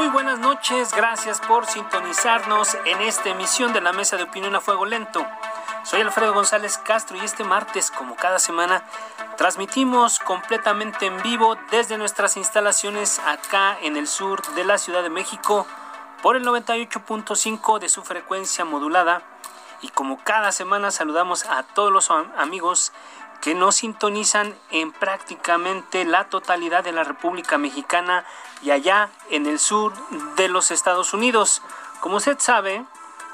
Muy buenas noches, gracias por sintonizarnos en esta emisión de la Mesa de Opinión a Fuego Lento. Soy Alfredo González Castro y este martes, como cada semana, transmitimos completamente en vivo desde nuestras instalaciones acá en el sur de la Ciudad de México por el 98.5 de su frecuencia modulada. Y como cada semana saludamos a todos los amigos que nos sintonizan en prácticamente la totalidad de la República Mexicana y allá en el sur de los Estados Unidos. Como usted sabe,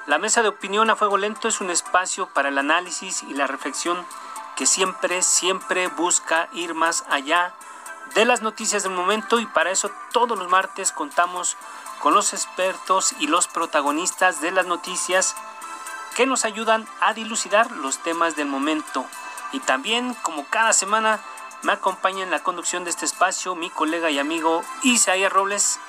la mesa de opinión a fuego lento es un espacio para el análisis y la reflexión que siempre, siempre busca ir más allá de las noticias del momento y para eso todos los martes contamos con los expertos y los protagonistas de las noticias que nos ayudan a dilucidar los temas del momento. Y también, como cada semana, me acompaña en la conducción de este espacio mi colega y amigo Isaías Robles,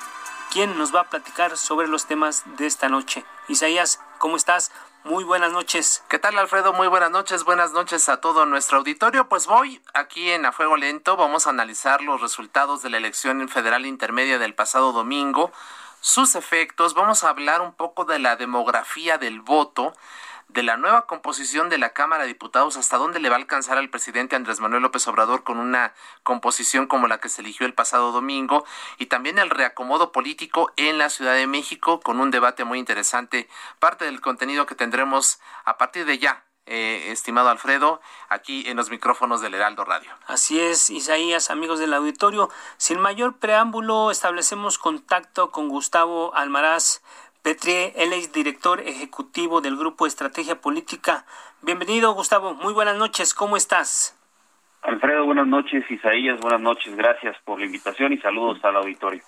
quien nos va a platicar sobre los temas de esta noche. Isaías, ¿cómo estás? Muy buenas noches. ¿Qué tal, Alfredo? Muy buenas noches. Buenas noches a todo nuestro auditorio. Pues voy aquí en A Fuego Lento. Vamos a analizar los resultados de la elección federal intermedia del pasado domingo, sus efectos. Vamos a hablar un poco de la demografía del voto de la nueva composición de la Cámara de Diputados, hasta dónde le va a alcanzar al presidente Andrés Manuel López Obrador con una composición como la que se eligió el pasado domingo, y también el reacomodo político en la Ciudad de México, con un debate muy interesante, parte del contenido que tendremos a partir de ya. Eh, estimado Alfredo, aquí en los micrófonos del Heraldo Radio. Así es, Isaías, amigos del auditorio. Sin mayor preámbulo, establecemos contacto con Gustavo Almaraz, Petrie, él es director ejecutivo del Grupo Estrategia Política. Bienvenido, Gustavo. Muy buenas noches. ¿Cómo estás? Alfredo, buenas noches. Isaías, buenas noches. Gracias por la invitación y saludos al auditorio.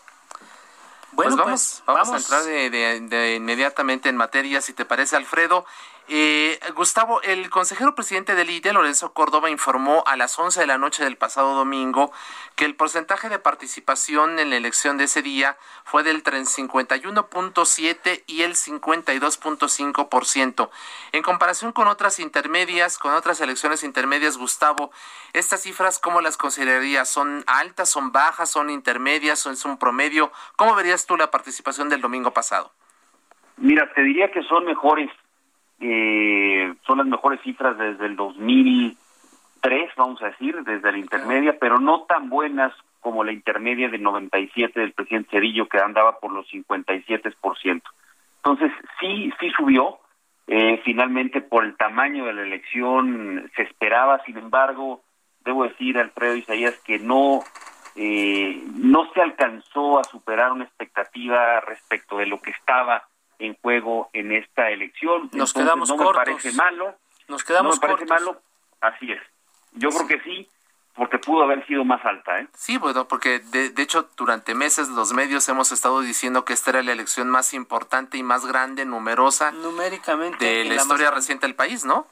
Bueno, pues vamos, vamos, a entrar de, de, inmediatamente en materia, si te parece, Alfredo. Eh, Gustavo, el consejero presidente del IDE, Lorenzo Córdoba, informó a las 11 de la noche del pasado domingo que el porcentaje de participación en la elección de ese día fue del 51.7 y el 52.5%. En comparación con otras intermedias, con otras elecciones intermedias, Gustavo, ¿estas cifras cómo las considerarías? ¿Son altas, son bajas, son intermedias, son un promedio? ¿Cómo verías tú la participación del domingo pasado? Mira, te diría que son mejores eh, son las mejores cifras desde el 2003, vamos a decir, desde la intermedia, pero no tan buenas como la intermedia del 97 del presidente Cedillo, que andaba por los 57%. Entonces, sí, sí subió. Eh, finalmente, por el tamaño de la elección, se esperaba, sin embargo, debo decir, Alfredo Isaías, que no, eh, no se alcanzó a superar una expectativa respecto de lo que estaba en juego en esta elección. Nos quedamos no cortos. me parece malo. Nos quedamos no me parece cortos. malo. Así es. Yo creo que sí, porque pudo haber sido más alta. ¿eh? Sí, bueno, porque de, de, hecho durante meses los medios hemos estado diciendo que esta era la elección más importante y más grande, numerosa, numéricamente de la, la historia más... reciente del país, ¿no?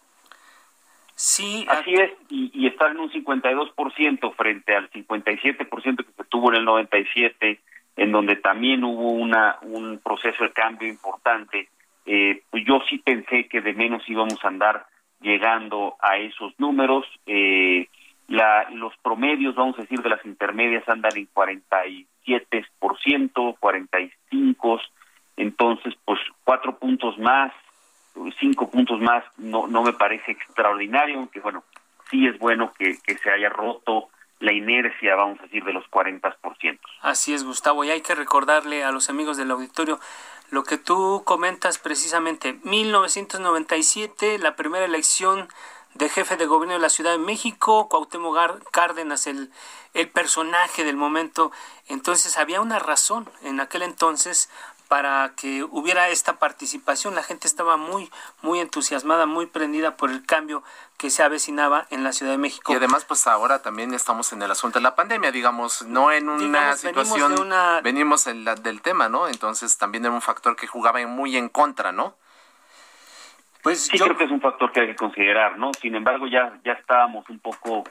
Sí, así es, y, y está en un 52% frente al 57% que se tuvo en el 97 en donde también hubo una un proceso de cambio importante, eh, pues yo sí pensé que de menos íbamos a andar llegando a esos números. Eh, la, los promedios, vamos a decir, de las intermedias andan en 47%, 45%, Entonces, pues cuatro puntos más, cinco puntos más, no, no me parece extraordinario, aunque bueno, sí es bueno que, que se haya roto la inercia, vamos a decir, de los 40%. Así es, Gustavo, y hay que recordarle a los amigos del auditorio lo que tú comentas precisamente. 1997, la primera elección de jefe de gobierno de la Ciudad de México, Cuauhtémoc Cárdenas, el, el personaje del momento. Entonces había una razón en aquel entonces para que hubiera esta participación. La gente estaba muy, muy entusiasmada, muy prendida por el cambio que se avecinaba en la Ciudad de México. Y además, pues ahora también estamos en el asunto de la pandemia, digamos, no en una situación, venimos, del tema, ¿no? Entonces también era un factor que jugaba muy en contra, ¿no? Pues sí, creo que es un factor que hay que considerar, ¿no? Sin embargo, ya, ya estábamos un poco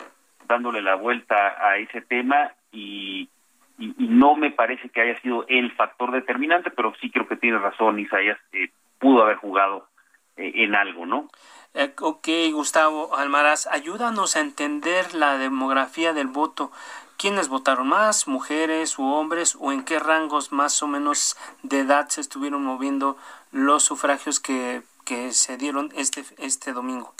dándole la vuelta a ese tema y y, no me parece que haya sido el factor determinante, pero sí creo que tiene razón Isaías, eh, pudo haber jugado eh, en algo, ¿no? Eh, ok, Gustavo Almaraz, ayúdanos a entender la demografía del voto. ¿Quiénes votaron más, mujeres u hombres, o en qué rangos más o menos de edad se estuvieron moviendo los sufragios que, que se dieron este, este domingo?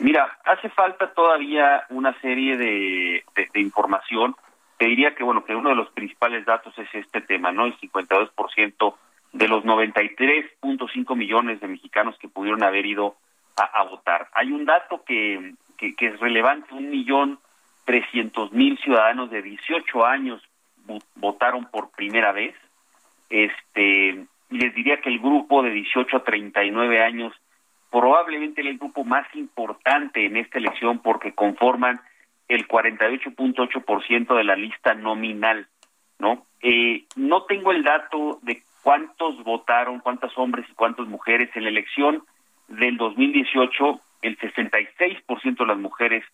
Mira, hace falta todavía una serie de, de información te diría que bueno que uno de los principales datos es este tema, ¿no? El 52% de los 93.5 millones de mexicanos que pudieron haber ido a, votar. Hay un dato que, que, es relevante, un millón trescientos mil ciudadanos de 18 años votaron por primera vez. Este, les diría que el grupo de 18 a 39 años probablemente el grupo más importante en esta elección porque conforman el 48.8% de la lista nominal, ¿no? Eh, no tengo el dato de cuántos votaron, cuántos hombres y cuántas mujeres en la elección del 2018, el 66% de las mujeres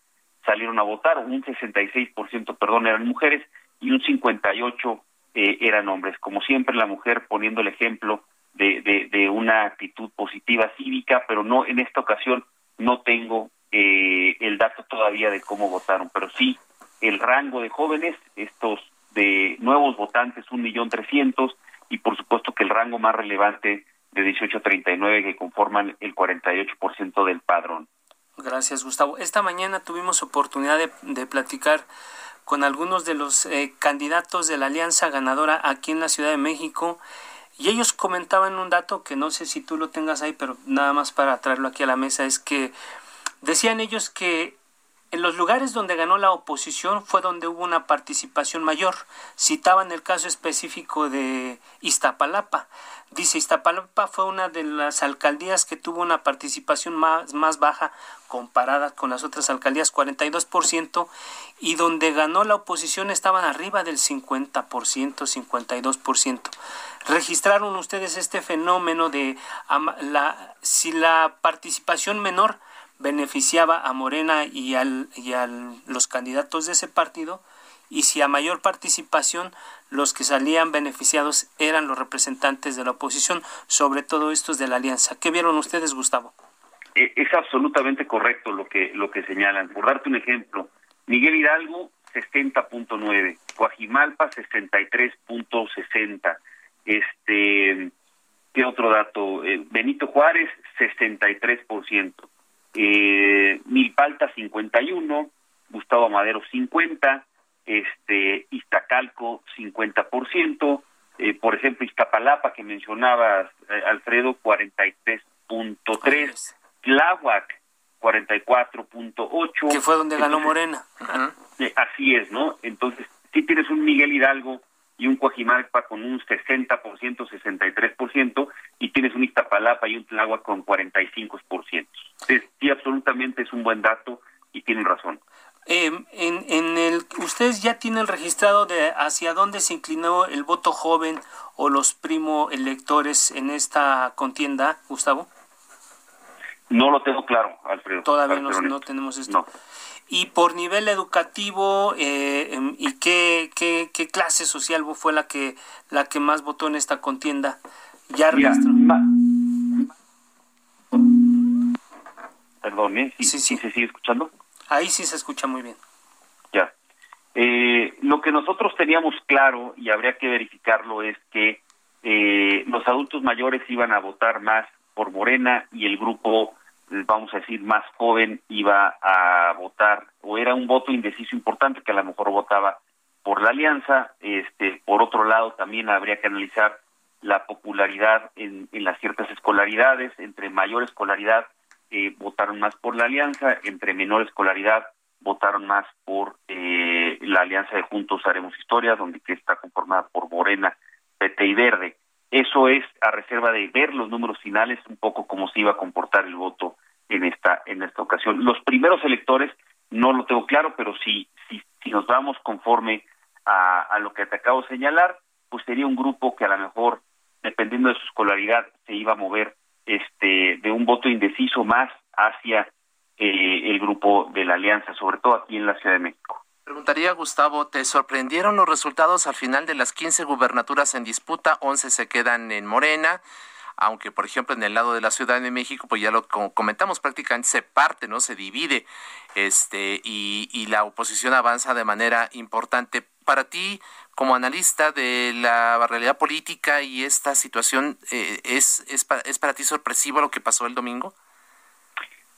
salieron a votar, un 66%, perdón, eran mujeres y un 58 eh, eran hombres. Como siempre, la mujer poniendo el ejemplo de, de, de una actitud positiva cívica, pero no en esta ocasión no tengo eh, el dato todavía de cómo votaron, pero sí el rango de jóvenes, estos de nuevos votantes, un millón trescientos, y por supuesto que el rango más relevante de 18 a 39 que conforman el 48% del padrón. Gracias, Gustavo. Esta mañana tuvimos oportunidad de, platicar con algunos de los eh, candidatos de la alianza ganadora aquí en la Ciudad de México y ellos comentaban un dato que no sé si tú lo tengas ahí, pero nada más para traerlo aquí a la mesa, es que Decían ellos que en los lugares donde ganó la oposición fue donde hubo una participación mayor. Citaban el caso específico de Iztapalapa. Dice, Iztapalapa fue una de las alcaldías que tuvo una participación más, más baja comparada con las otras alcaldías, 42%, y donde ganó la oposición estaban arriba del 50%, 52%. ¿Registraron ustedes este fenómeno de la, si la participación menor beneficiaba a Morena y, al, y a los candidatos de ese partido, y si a mayor participación los que salían beneficiados eran los representantes de la oposición, sobre todo estos de la alianza. ¿Qué vieron ustedes, Gustavo? E, es absolutamente correcto lo que lo que señalan. Por darte un ejemplo, Miguel Hidalgo 60.9, Coajimalpa 63.60. Este, ¿qué otro dato? Eh, Benito Juárez 63% eh, Milpalta 51, Gustavo Madero 50, este Iztacalco 50%, eh, por ejemplo Iztapalapa que mencionabas eh, Alfredo 43.3, Tláhuac 44.8 que fue donde ganó Morena. Eh, así es, ¿no? Entonces, si tienes un Miguel Hidalgo y un Coajimalpa con un 60%, 63%, y tienes un Iztapalapa y un Tláhuac con 45%. Sí, absolutamente es un buen dato y tienen razón. Em, en, en el, ¿Ustedes ya tienen registrado de hacia dónde se inclinó el voto joven o los primo electores en esta contienda, Gustavo? No lo tengo claro, Alfredo. Todavía no, tenemos esto. Y por nivel educativo, eh, em, ¿y qué, qué, qué, clase social fue la que, la que más votó en esta contienda? ¿Ya registró? Perdón, ¿eh? ¿Sí, sí, ¿Se sigue escuchando? Ahí sí se escucha muy bien. Ya. Eh, lo que nosotros teníamos claro, y habría que verificarlo, es que eh, los adultos mayores iban a votar más por Morena y el grupo, vamos a decir, más joven iba a votar, o era un voto indeciso importante que a lo mejor votaba por la alianza. Este, por otro lado, también habría que analizar la popularidad en, en las ciertas escolaridades. Entre mayor escolaridad eh, votaron más por la alianza, entre menor escolaridad votaron más por eh, la alianza de Juntos Haremos Historia, donde que está conformada por Morena, PT y Verde. Eso es a reserva de ver los números finales, un poco cómo se iba a comportar el voto en esta en esta ocasión. Los primeros electores no lo tengo claro, pero si si, si nos vamos conforme a, lo que te acabo de señalar, pues sería un grupo que a lo mejor, dependiendo de su escolaridad, se iba a mover este de un voto indeciso más hacia eh, el grupo de la alianza, sobre todo aquí en la Ciudad de México. Preguntaría, Gustavo, ¿te sorprendieron los resultados al final de las 15 gubernaturas en disputa? 11 se quedan en Morena, aunque por ejemplo en el lado de la Ciudad de México, pues ya lo comentamos, prácticamente se parte, ¿no? Se divide, este, y, y la oposición avanza de manera importante. Para ti, como analista de la realidad política y esta situación, eh, ¿es, es, ¿es para ti sorpresivo lo que pasó el domingo?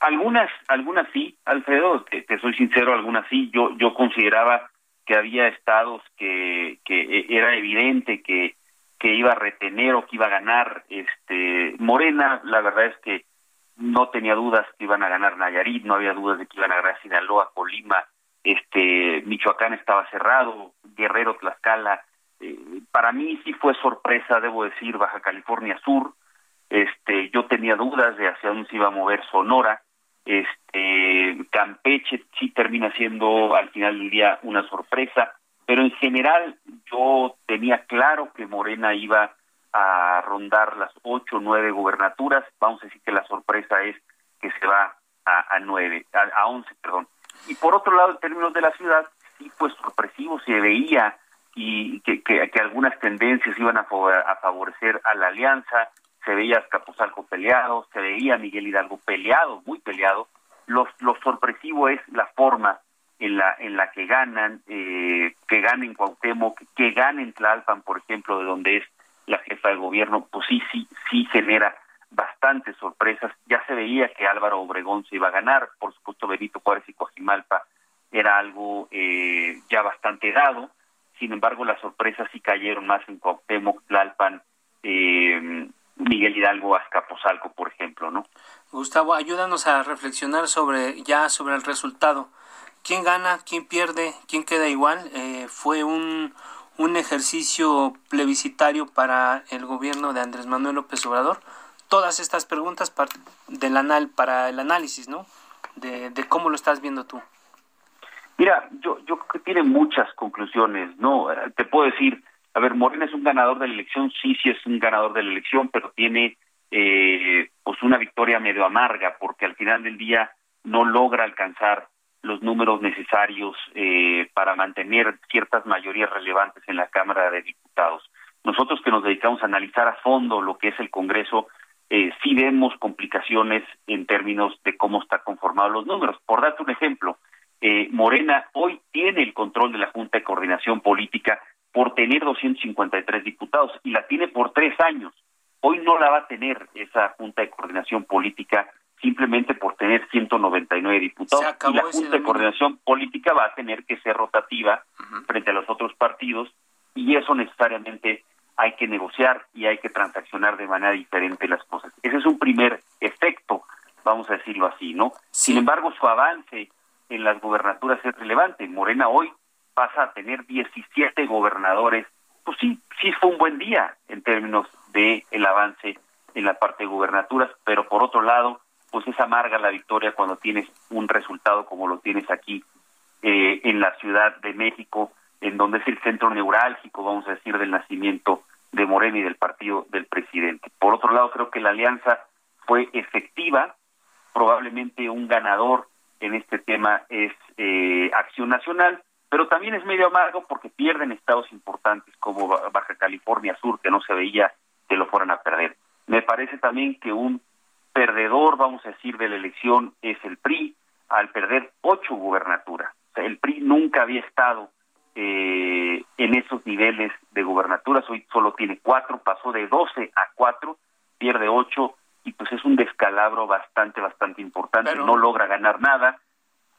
Algunas, algunas sí, Alfredo, te, soy sincero, algunas sí. Yo, yo consideraba que había estados que, que era evidente que, que iba a retener o que iba a ganar este Morena. La verdad es que no tenía dudas que iban a ganar Nayarit, no había dudas de que iban a ganar Sinaloa, Colima, este Michoacán estaba cerrado, Guerrero, Tlaxcala. Eh, para mí sí fue sorpresa, debo decir, Baja California Sur. Este, yo tenía dudas de hacia dónde se iba a mover Sonora este Campeche sí termina siendo al final del día una sorpresa, pero en general yo tenía claro que Morena iba a rondar las ocho o nueve gubernaturas, vamos a decir que la sorpresa es que se va a, nueve, a, once, perdón. Y por otro lado, en términos de la ciudad, sí fue sorpresivo, se veía y que, que, algunas tendencias iban a favorecer a la alianza, se veía Escapuzalco peleado, se veía Miguel Hidalgo peleado, muy peleado. Lo, sorpresivo es la forma en la en la que ganan, eh, que ganen Cuauhtémoc, que, que ganen Tlalpan, por ejemplo, de donde es la jefa de gobierno, pues sí, sí, sí genera bastantes sorpresas. Ya se veía que Álvaro Obregón se iba a ganar, por supuesto Benito Juárez y Coajimalpa era algo eh, ya bastante dado. Sin embargo, las sorpresas sí cayeron más en Cuauhtémoc, Tlalpan, eh, Miguel Hidalgo Azcapotzalco, por ejemplo, ¿no? Gustavo, ayúdanos a reflexionar sobre ya sobre el resultado. ¿Quién gana? ¿Quién pierde? ¿Quién queda igual? Eh, fue un, un ejercicio plebiscitario para el gobierno de Andrés Manuel López Obrador. Todas estas preguntas para, del anal, para el análisis, ¿no? De, de cómo lo estás viendo tú. Mira, yo, yo creo que tiene muchas conclusiones, ¿no? Te puedo decir, a ver, Morena es un ganador de la elección, sí, sí es un ganador de la elección, pero tiene eh, pues una victoria medio amarga, porque al final del día no logra alcanzar los números necesarios eh, para mantener ciertas mayorías relevantes en la Cámara de Diputados. Nosotros que nos dedicamos a analizar a fondo lo que es el Congreso, eh, sí vemos complicaciones en términos de cómo está conformado los números. Por darte un ejemplo, eh, Morena hoy tiene el control de la Junta de Coordinación Política por tener 253 diputados y la tiene por tres años. Hoy no la va a tener esa Junta de Coordinación Política simplemente por tener 199 diputados. Y la Junta de Coordinación Política va a tener que ser rotativa uh -huh. frente a los otros partidos y eso necesariamente hay que negociar y hay que transaccionar de manera diferente las cosas. Ese es un primer efecto, vamos a decirlo así, ¿no? Sí. Sin embargo, su avance en las gubernaturas es relevante. Morena hoy pasa a tener 17 gobernadores, pues sí, sí fue un buen día en términos de el avance en la parte de gubernaturas, pero por otro lado, pues es amarga la victoria cuando tienes un resultado como lo tienes aquí eh, en la Ciudad de México, en donde es el centro neurálgico, vamos a decir, del nacimiento de Morena y del partido del presidente. Por otro lado, creo que la alianza fue efectiva, probablemente un ganador en este tema es eh, Acción Nacional, pero también es medio amargo porque pierden estados importantes como Baja California Sur, que no se veía que lo fueran a perder. Me parece también que un perdedor, vamos a decir, de la elección es el PRI, al perder ocho gubernaturas. O sea, el PRI nunca había estado eh, en esos niveles de gubernaturas. Hoy solo tiene cuatro, pasó de 12 a cuatro, pierde ocho y pues es un descalabro bastante, bastante importante. no logra ganar nada.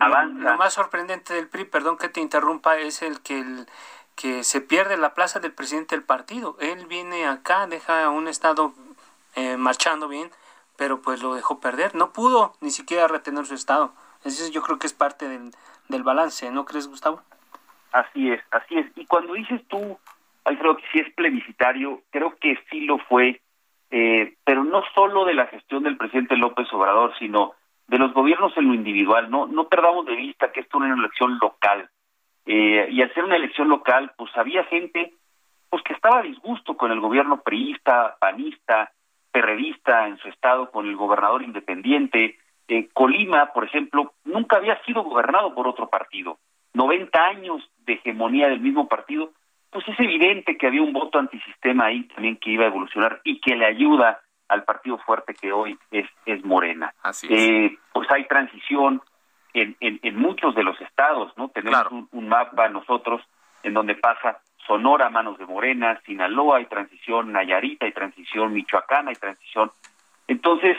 Avanza. Lo más sorprendente del PRI, perdón que te interrumpa, es el que el que se pierde la plaza del presidente del partido. Él viene acá, deja un estado eh, marchando bien, pero pues lo dejó perder. No pudo ni siquiera retener su estado. Eso yo creo que es parte del, del balance, ¿no crees, Gustavo? Así es, así es. Y cuando dices tú, creo que sí es plebiscitario, creo que sí lo fue, eh, pero no solo de la gestión del presidente López Obrador, sino de los gobiernos en lo individual. No, no perdamos de vista que esto es una elección local. Eh, y al ser una elección local, pues había gente pues que estaba a disgusto con el gobierno priista, panista, perredista en su estado, con el gobernador independiente. Eh, Colima, por ejemplo, nunca había sido gobernado por otro partido. 90 años de hegemonía del mismo partido, pues es evidente que había un voto antisistema ahí también que iba a evolucionar y que le ayuda al partido fuerte que hoy es, es Morena. Así eh, pues hay transición en, en, muchos de los estados, ¿no? Tenemos un, mapa nosotros en donde pasa Sonora a manos de Morena, Sinaloa hay transición, Nayarita hay transición, Michoacán hay transición. Entonces,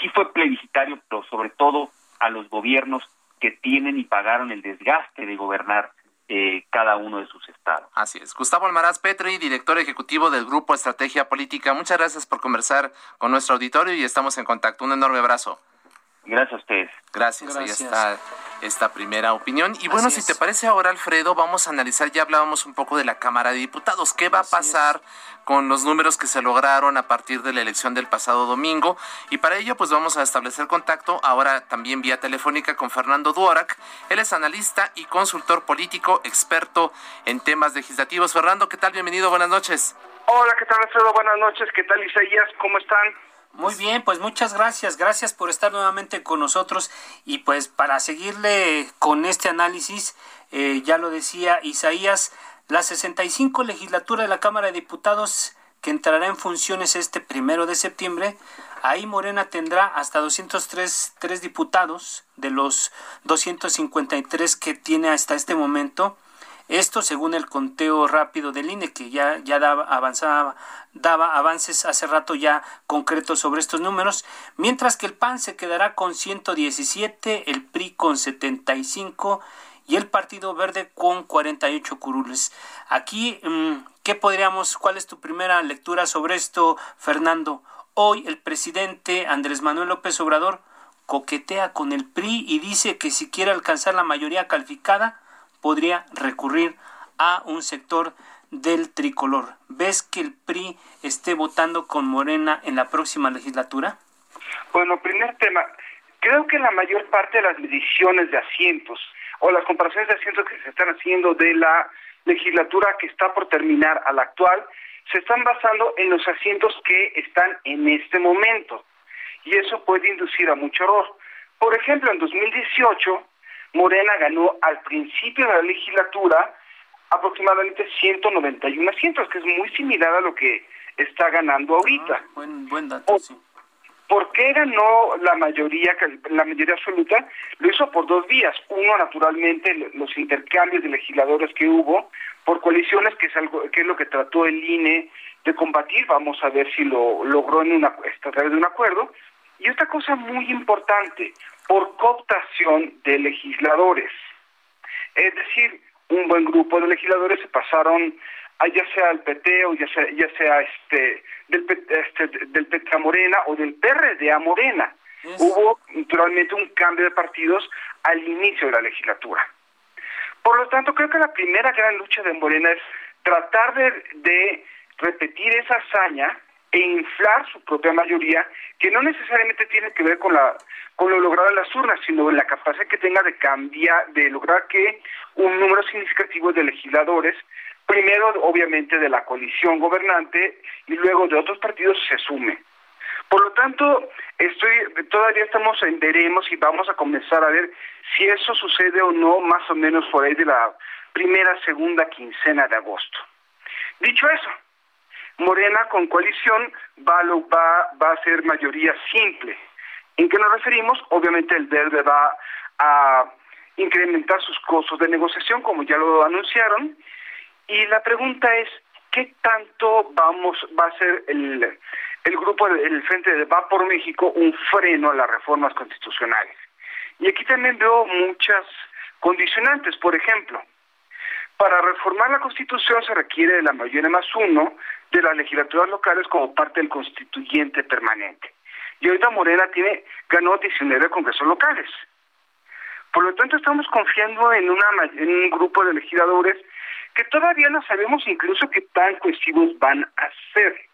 sí fue plebiscitario, pero sobre todo a los gobiernos que tienen y pagaron el desgaste de gobernar eh, cada uno de sus estados. Así es. Gustavo Almaraz Petri, director ejecutivo del Grupo Estrategia Política. Muchas gracias por conversar con nuestro auditorio y estamos en contacto. Un enorme abrazo. Gracias a ustedes. Gracias. Ahí está esta primera opinión. Y bueno, si te parece ahora, Alfredo, vamos a analizar, ya hablábamos un poco de la Cámara de Diputados. ¿Qué va a pasar con los números que se lograron a partir de la elección del pasado domingo? Y para ello, pues vamos a establecer contacto ahora también vía telefónica con Fernando Duorak. Él es analista y consultor político, experto en temas legislativos. Fernando, ¿qué tal? Bienvenido, buenas noches. Hola, ¿qué tal, Alfredo? Buenas noches. ¿Qué tal, Isaías? ¿Cómo están? Muy bien, pues muchas gracias, gracias por estar nuevamente con nosotros y pues para seguirle con este análisis, eh, ya lo decía Isaías, la 65 legislatura de la Cámara de Diputados que entrará en funciones este primero de septiembre, ahí Morena tendrá hasta 203 tres diputados de los 253 que tiene hasta este momento esto según el conteo rápido del INE, que ya, ya daba, avanzaba, daba avances hace rato ya concretos sobre estos números, mientras que el PAN se quedará con 117, el PRI con 75 y el Partido Verde con 48 curules. Aquí, mm, ¿qué podríamos, cuál es tu primera lectura sobre esto, Fernando? Hoy el presidente Andrés Manuel López Obrador coquetea con el PRI y dice que si quiere alcanzar la mayoría calificada, podría recurrir a un sector del tricolor. ¿Ves que el PRI esté votando con Morena en la próxima legislatura? Bueno, primer tema, creo que la mayor parte de las mediciones de asientos o las comparaciones de asientos que se están haciendo de la legislatura que está por terminar a la actual se están basando en los asientos que están en este momento y eso puede inducir a mucho error. Por ejemplo, en 2018 Morena ganó al principio de la legislatura aproximadamente 191 asientos, que es muy similar a lo que está ganando ahorita. Ah, buen, buen dato, sí. ¿Por qué ganó la mayoría, la mayoría absoluta? Lo hizo por dos vías. Uno, naturalmente, los intercambios de legisladores que hubo por coaliciones, que es algo que es lo que trató el INE de combatir. Vamos a ver si lo logró en una, a través de un acuerdo. Y otra cosa muy importante, por cooptación de legisladores. Es decir, un buen grupo de legisladores se pasaron a ya sea al PT o ya sea, ya sea este, del, este, del PT a Morena o del PRD a Morena. Hubo naturalmente un cambio de partidos al inicio de la legislatura. Por lo tanto, creo que la primera gran lucha de Morena es tratar de, de repetir esa hazaña e inflar su propia mayoría, que no necesariamente tiene que ver con la con lo logrado en las urnas, sino en la capacidad que tenga de cambiar, de lograr que un número significativo de legisladores, primero obviamente de la coalición gobernante y luego de otros partidos se sume. Por lo tanto, estoy todavía estamos en veremos y vamos a comenzar a ver si eso sucede o no, más o menos por ahí de la primera, segunda quincena de agosto. Dicho eso, Morena con coalición va, va, va a ser mayoría simple. ¿En qué nos referimos? Obviamente el verde va a incrementar sus costos de negociación, como ya lo anunciaron. Y la pregunta es, ¿qué tanto vamos va a ser el, el grupo del Frente de Va por México un freno a las reformas constitucionales? Y aquí también veo muchas condicionantes. Por ejemplo, para reformar la Constitución se requiere de la mayoría más uno de las legislaturas locales como parte del constituyente permanente. Y ahorita Morena tiene, ganó 19 congresos locales. Por lo tanto, estamos confiando en, una, en un grupo de legisladores que todavía no sabemos incluso qué tan cohesivos van a ser.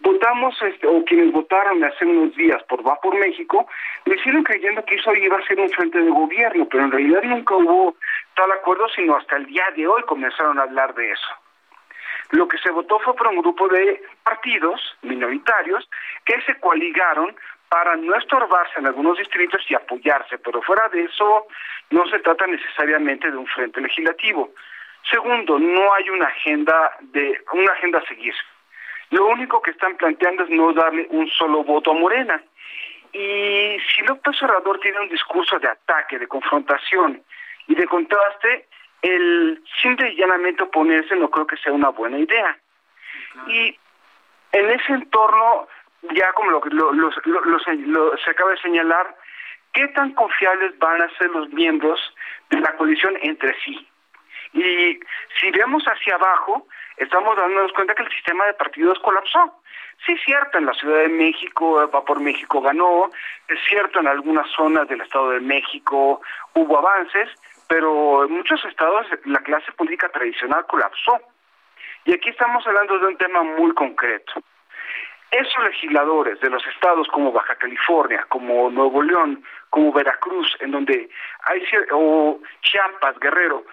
Votamos, este, o quienes votaron hace unos días por Va por México, lo hicieron creyendo que eso iba a ser un frente de gobierno, pero en realidad nunca hubo tal acuerdo, sino hasta el día de hoy comenzaron a hablar de eso. Lo que se votó fue por un grupo de partidos minoritarios que se coaligaron para no estorbarse en algunos distritos y apoyarse, pero fuera de eso no se trata necesariamente de un frente legislativo. Segundo, no hay una agenda de una agenda a seguir. Lo único que están planteando es no darle un solo voto a Morena. Y si López Obrador tiene un discurso de ataque, de confrontación y de contraste, el simple y llanamente oponerse no creo que sea una buena idea. Y en ese entorno, ya como lo, lo, se acaba de señalar, ¿qué tan confiables van a ser los miembros de la coalición entre sí? Y si vemos hacia abajo, estamos dándonos cuenta que el sistema de partidos colapsó. Sí, es cierto, en la Ciudad de México, Va por México ganó, es cierto, en algunas zonas del Estado de México hubo avances, pero en muchos estados la clase política tradicional colapsó. Y aquí estamos hablando de un tema muy concreto. Esos legisladores de los estados como Baja California, como Nuevo León, como Veracruz, en donde hay o Chiapas, Guerrero,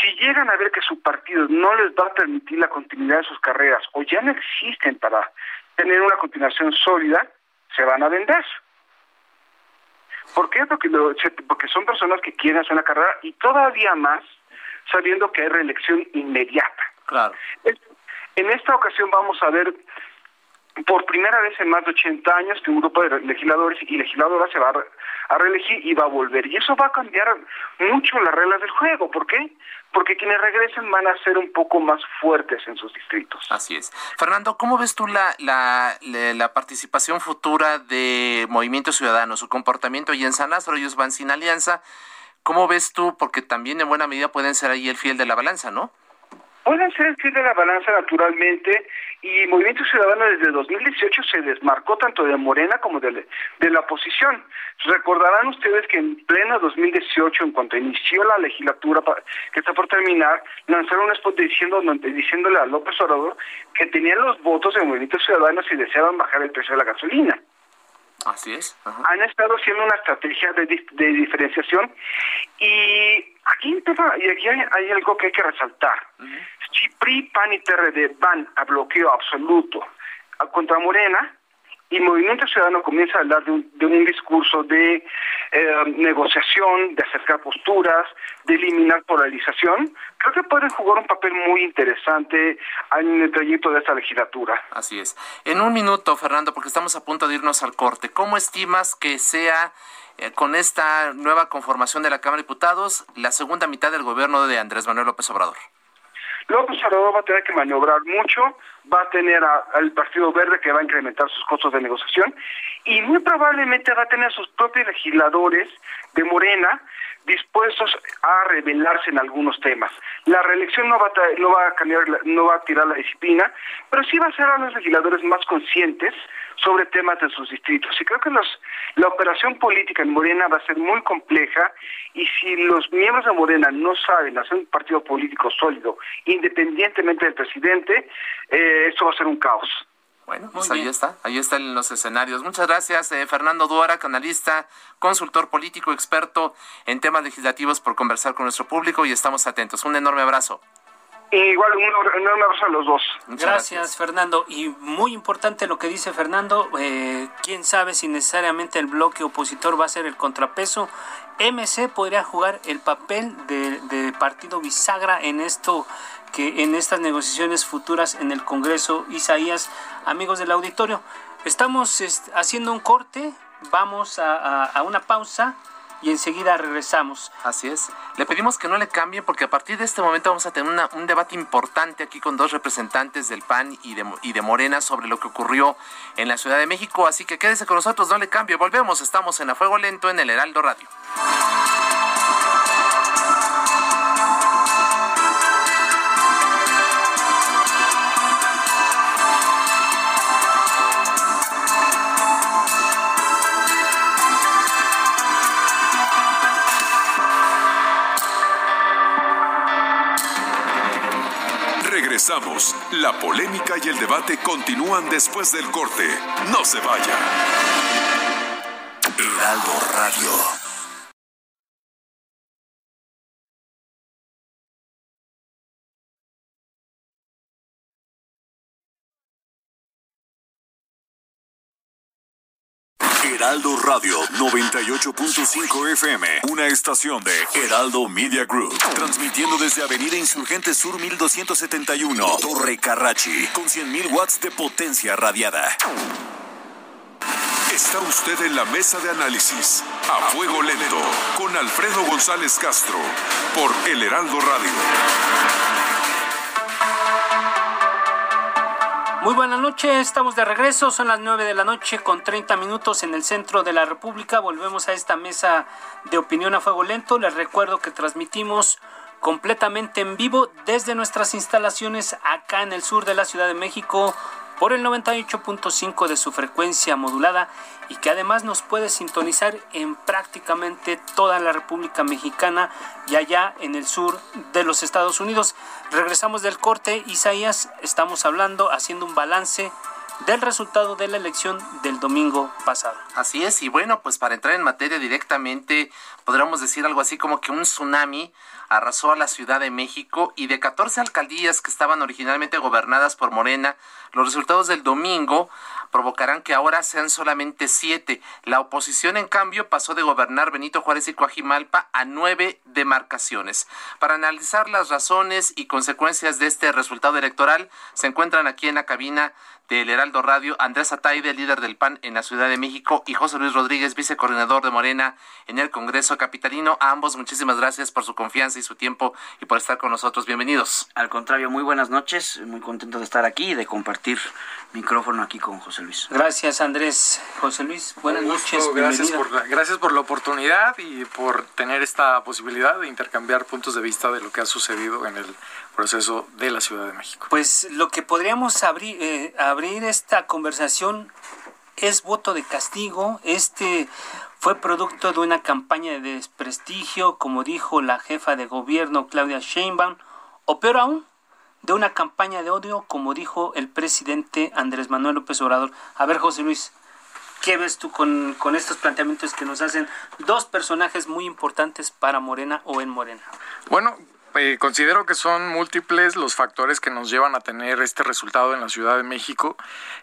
si llegan a ver que su partido no les va a permitir la continuidad de sus carreras o ya no existen para tener una continuación sólida, se van a vender. ¿Por qué? Porque, porque son personas que quieren hacer una carrera y todavía más sabiendo que hay reelección inmediata. Claro. En esta ocasión vamos a ver por primera vez en más de 80 años que un grupo de legisladores y legisladoras se va a reelegir y va a volver. Y eso va a cambiar mucho las reglas del juego. ¿Por qué? Porque quienes regresen van a ser un poco más fuertes en sus distritos. Así es. Fernando, ¿cómo ves tú la, la, la participación futura de Movimiento Ciudadano, su comportamiento? Y en San Lázaro ellos van sin alianza. ¿Cómo ves tú? Porque también en buena medida pueden ser ahí el fiel de la balanza, ¿no? Pueden ser el fiel de la balanza naturalmente y Movimiento Ciudadano desde 2018 se desmarcó tanto de Morena como de, la oposición. Recordarán ustedes que en pleno 2018, en cuanto inició la legislatura que está por terminar, lanzaron un spot diciendo, diciéndole a López Obrador que tenían los votos de Movimiento Ciudadano si deseaban bajar el precio de la gasolina. Así es. Han estado haciendo una estrategia de, diferenciación y aquí, y aquí hay, algo que hay que resaltar. Si PRI, PAN y TRD van a bloqueo absoluto contra Morena, y Movimiento Ciudadano comienza a hablar de un, discurso de eh, negociación, de acercar posturas, de eliminar polarización, creo que pueden jugar un papel muy interesante en el trayecto de esta legislatura. Así es. En un minuto, Fernando, porque estamos a punto de irnos al corte, ¿cómo estimas que sea eh, con esta nueva conformación de la Cámara de Diputados la segunda mitad del gobierno de Andrés Manuel López Obrador? López Obrador va a tener que maniobrar mucho, va a tener al Partido Verde que va a incrementar sus costos de negociación y muy probablemente va a tener a sus propios legisladores de Morena dispuestos a rebelarse en algunos temas. La reelección no va a, no va a cambiar, no va a tirar la disciplina, pero sí va a ser a los legisladores más conscientes sobre temas de sus distritos. Y creo que los, la operación política en Morena va a ser muy compleja y si los miembros de Morena no saben hacer un partido político sólido, independientemente del presidente, eh, eso va a ser un caos. Bueno, pues ahí está, ahí están los escenarios. Muchas gracias, eh, Fernando Duara, canalista, consultor político, experto en temas legislativos, por conversar con nuestro público y estamos atentos. Un enorme abrazo. Igual, un enorme abrazo a los dos. gracias, Fernando. Y muy importante lo que dice Fernando, eh, quién sabe si necesariamente el bloque opositor va a ser el contrapeso. MC podría jugar el papel de, partido bisagra en esto que en estas negociaciones futuras en el Congreso, Isaías, amigos del auditorio, estamos haciendo un corte, vamos a, una pausa y enseguida regresamos. Así es. Le pedimos que no le cambie porque a partir de este momento vamos a tener un debate importante aquí con dos representantes del PAN y de, y de Morena sobre lo que ocurrió en la Ciudad de México. Así que quédese con nosotros, no le cambie. Volvemos, estamos en A Fuego Lento en el Heraldo Radio. La polémica y el debate continúan después del corte. No se vaya. Heraldo Radio. Heraldo Radio 98.5 FM, una estación de Heraldo Media Group, transmitiendo desde Avenida Insurgente Sur 1271, Torre Carrachi, con 100.000 watts de potencia radiada. Está usted en la mesa de análisis, a fuego lento, con Alfredo González Castro, por El Heraldo Radio. Muy buenas noches, estamos de regreso, son las 9 de la noche con 30 minutos en el centro de la República. Volvemos a esta mesa de opinión a fuego lento. Les recuerdo que transmitimos completamente en vivo desde nuestras instalaciones acá en el sur de la Ciudad de México por el 98.5 de su frecuencia modulada y que además nos puede sintonizar en prácticamente toda la República Mexicana y allá en el sur de los Estados Unidos. Regresamos del corte, Isaías, estamos hablando, haciendo un balance del resultado de la elección del domingo pasado. Así es, y bueno, pues para entrar en materia directamente, podríamos decir algo así como que un tsunami arrasó a la Ciudad de México y de 14 alcaldías que estaban originalmente gobernadas por Morena, los resultados del domingo provocarán que ahora sean solamente siete. La oposición, en cambio, pasó de gobernar Benito Juárez y Coajimalpa a nueve demarcaciones. Para analizar las razones y consecuencias de este resultado electoral, se encuentran aquí en la cabina del Heraldo Radio, Andrés Ataide, líder del PAN en la Ciudad de México, y José Luis Rodríguez, vicecoordinador de Morena en el Congreso Capitalino. A ambos, muchísimas gracias por su confianza y su tiempo y por estar con nosotros. Bienvenidos. Al contrario, muy buenas noches. Muy contento de estar aquí y de compartir micrófono aquí con José Luis. Gracias, Andrés. José Luis, buenas noches. Gracias por, la, gracias por la oportunidad y por tener esta posibilidad de intercambiar puntos de vista de lo que ha sucedido en el proceso de la Ciudad de México. Pues lo que podríamos abrir, eh, abrir esta conversación es voto de castigo. Este fue producto de una campaña de desprestigio, como dijo la jefa de gobierno Claudia Sheinbaum, o peor aún, de una campaña de odio, como dijo el presidente Andrés Manuel López Obrador. A ver, José Luis, ¿qué ves tú con, con estos planteamientos que nos hacen dos personajes muy importantes para Morena o en Morena? Bueno, eh, considero que son múltiples los factores que nos llevan a tener este resultado en la Ciudad de México.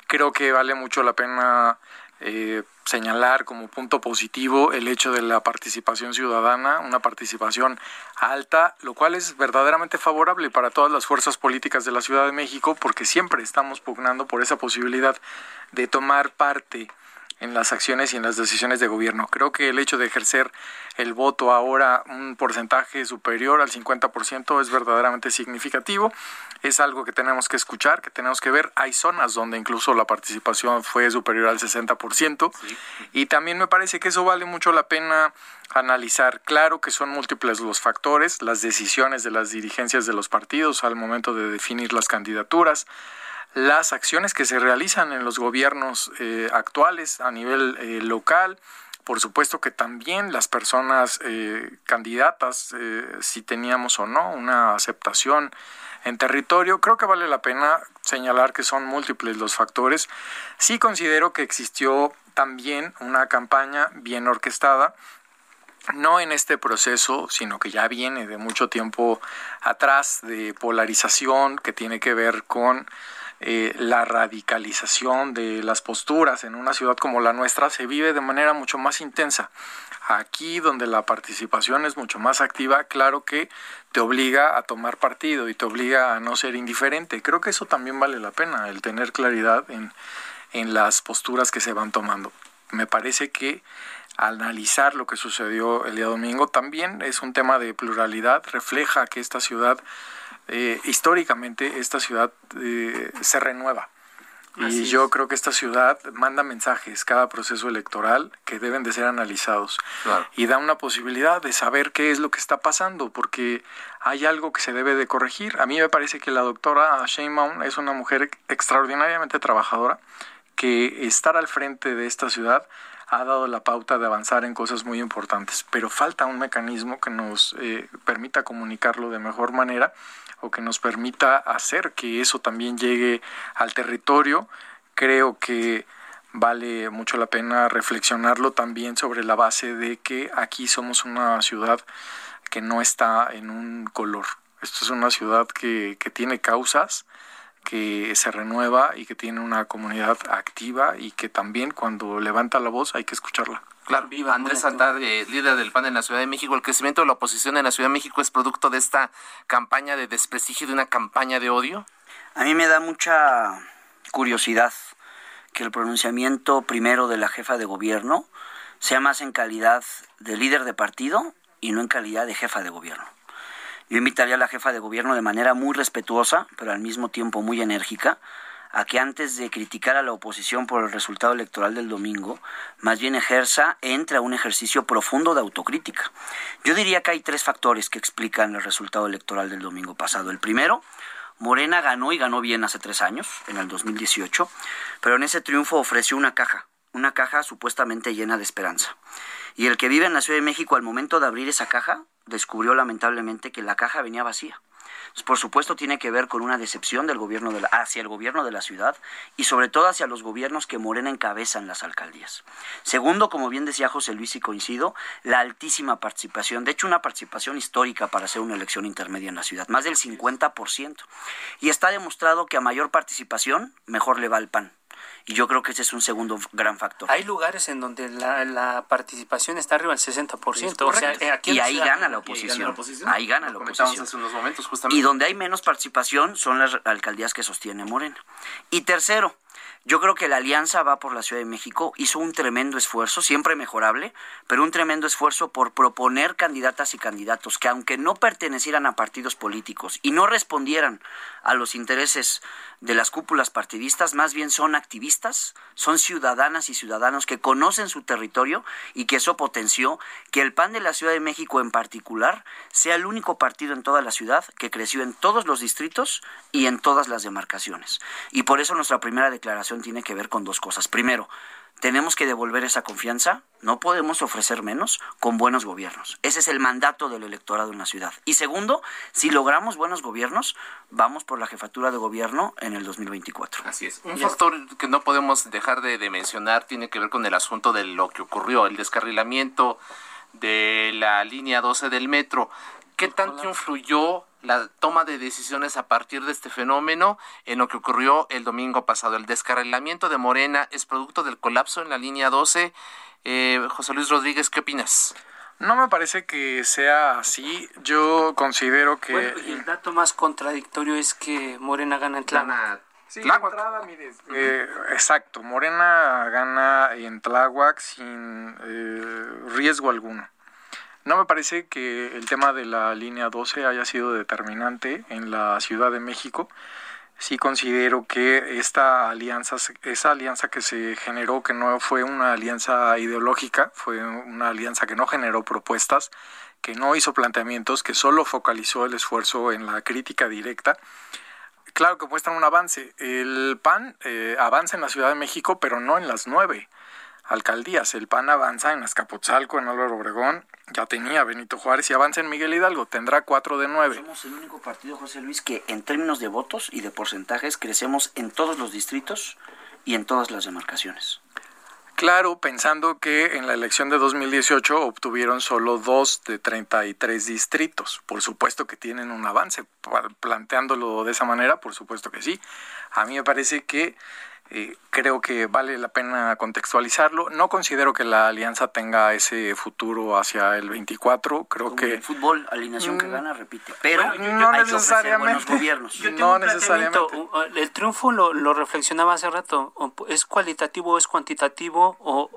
Creo que vale mucho la pena eh, señalar como punto positivo el hecho de la participación ciudadana, una participación alta, lo cual es verdaderamente favorable para todas las fuerzas políticas de la Ciudad de México porque siempre estamos pugnando por esa posibilidad de tomar parte en las acciones y en las decisiones de gobierno. Creo que el hecho de ejercer el voto ahora un porcentaje superior al 50% es verdaderamente significativo. Es algo que tenemos que escuchar, que tenemos que ver. Hay zonas donde incluso la participación fue superior al 60%. Y también me parece que eso vale mucho la pena analizar. Claro que son múltiples los factores, las decisiones de las dirigencias de los partidos al momento de definir las candidaturas las acciones que se realizan en los gobiernos eh, actuales a nivel eh, local. Por supuesto que también las personas eh, candidatas, si teníamos o no una aceptación en territorio, creo que vale la pena señalar que son múltiples los factores. Sí considero que existió también una campaña bien orquestada no en este proceso, sino que ya viene de mucho tiempo atrás de polarización que tiene que ver con eh, la radicalización de las posturas en una ciudad como la nuestra se vive de manera mucho más intensa. Aquí donde la participación es mucho más activa, claro que te obliga a tomar partido y te obliga a no ser indiferente. Creo que eso también vale la pena, el tener claridad en, en las posturas que se van tomando. Me parece que analizar lo que sucedió el día domingo. También es un tema de pluralidad, refleja que esta ciudad, eh, históricamente, esta ciudad eh, se renueva. y yo creo que esta ciudad manda mensajes cada proceso electoral que deben de ser analizados y da una posibilidad de saber qué es lo que está pasando porque hay algo que se debe de corregir. A mí me parece que la doctora Sheinbaum es una mujer extraordinariamente trabajadora que estar al frente de esta ciudad ha dado la pauta de avanzar en cosas muy importantes, pero falta un mecanismo que nos eh, permita comunicarlo de mejor manera o que nos permita hacer que eso también llegue al territorio. Creo que vale mucho la pena reflexionarlo también sobre la base de que aquí somos una ciudad que no está en un color. Esto es una ciudad que, que tiene causas, que se renueva y que tiene una comunidad activa y que también cuando levanta la voz hay que escucharla. Claro, Viva, Andrés Santar, eh, líder del PAN en la Ciudad de México, el crecimiento de la oposición en la Ciudad de México es producto de esta campaña de desprestigio, de una campaña de odio. A mí me da mucha curiosidad que el pronunciamiento primero de la jefa de gobierno sea más en calidad de líder de partido y no en calidad de jefa de gobierno. Yo invitaría a la jefa de gobierno de manera muy respetuosa, pero al mismo tiempo muy enérgica, a que antes de criticar a la oposición por el resultado electoral del domingo, más bien ejerza, entre a un ejercicio profundo de autocrítica. Yo diría que hay tres factores que explican el resultado electoral del domingo pasado. El primero, Morena ganó y ganó bien hace tres años, en el 2018, pero en ese triunfo ofreció una caja, una caja supuestamente llena de esperanza. Y el que vive en la Ciudad de México al momento de abrir esa caja descubrió lamentablemente que la caja venía vacía. Por supuesto, tiene que ver con una decepción del gobierno de la, hacia el gobierno de la ciudad y sobre todo hacia los gobiernos que Morena encabeza en las alcaldías. Segundo, como bien decía José Luis y coincido, la altísima participación, de hecho una participación histórica para hacer una elección intermedia en la ciudad, más del 50%. Y está demostrado que a mayor participación, mejor le va el PAN. Y yo creo que ese es un segundo gran factor. Hay lugares en donde la, participación está arriba del 60%. O sea, eh, aquí y ahí gana la oposición. Ahí gana la oposición. Y donde hay menos participación son las alcaldías que sostiene Morena. Y tercero, yo creo que la alianza va por la Ciudad de México, hizo un tremendo esfuerzo, siempre mejorable, pero un tremendo esfuerzo por proponer candidatas y candidatos que aunque no pertenecieran a partidos políticos y no respondieran a los intereses de las cúpulas partidistas, más bien son activistas, son ciudadanas y ciudadanos que conocen su territorio y que eso potenció que el PAN de la Ciudad de México en particular sea el único partido en toda la ciudad que creció en todos los distritos y en todas las demarcaciones. Y por eso nuestra primera declaración tiene que ver con dos cosas. Primero, tenemos que devolver esa confianza, no podemos ofrecer menos con buenos gobiernos. Ese es el mandato del electorado en la ciudad. Y segundo, si logramos buenos gobiernos, vamos por la jefatura de gobierno en el 2024. Así es. Un factor que no podemos dejar de, de mencionar tiene que ver con el asunto de lo que ocurrió, el descarrilamiento de la línea 12 del metro. ¿Qué tanto influyó la toma de decisiones a partir de este fenómeno en lo que ocurrió el domingo pasado. El descarrilamiento de Morena es producto del colapso en la línea 12. Eh, José Luis Rodríguez, ¿qué opinas? No me parece que sea así. Yo considero que... Bueno, y el dato más contradictorio es que Morena gana en Tláhuac. Sí, entrada, mire, eh, exacto. Morena gana en Tláhuac sin eh, riesgo alguno. No me parece que el tema de la línea 12 haya sido determinante en la Ciudad de México. Sí considero que esta alianza, esa alianza que se generó, que no fue una alianza ideológica, fue una alianza que no generó propuestas, que no hizo planteamientos, que solo focalizó el esfuerzo en la crítica directa, claro que muestran un avance. El PAN eh, avanza en la Ciudad de México, pero no en las nueve alcaldías. El PAN avanza en Azcapotzalco, en Álvaro Obregón, ya tenía Benito Juárez y avanza en Miguel Hidalgo, tendrá cuatro de nueve. Somos el único partido, José Luis, que en términos de votos y de porcentajes crecemos en todos los distritos y en todas las demarcaciones. Claro, pensando que en la elección de 2018 obtuvieron solo dos de 33 distritos. Por supuesto que tienen un avance. Planteándolo de esa manera, por supuesto que sí. A mí me parece que eh, creo que vale la pena contextualizarlo. No considero que la alianza tenga ese futuro hacia el 24. Creo que el fútbol, alineación que mm. gana, repite. Pero no necesariamente. Gobiernos. no necesariamente. El triunfo lo, lo reflexionaba hace rato. ¿Es cualitativo o es cuantitativo? ¿O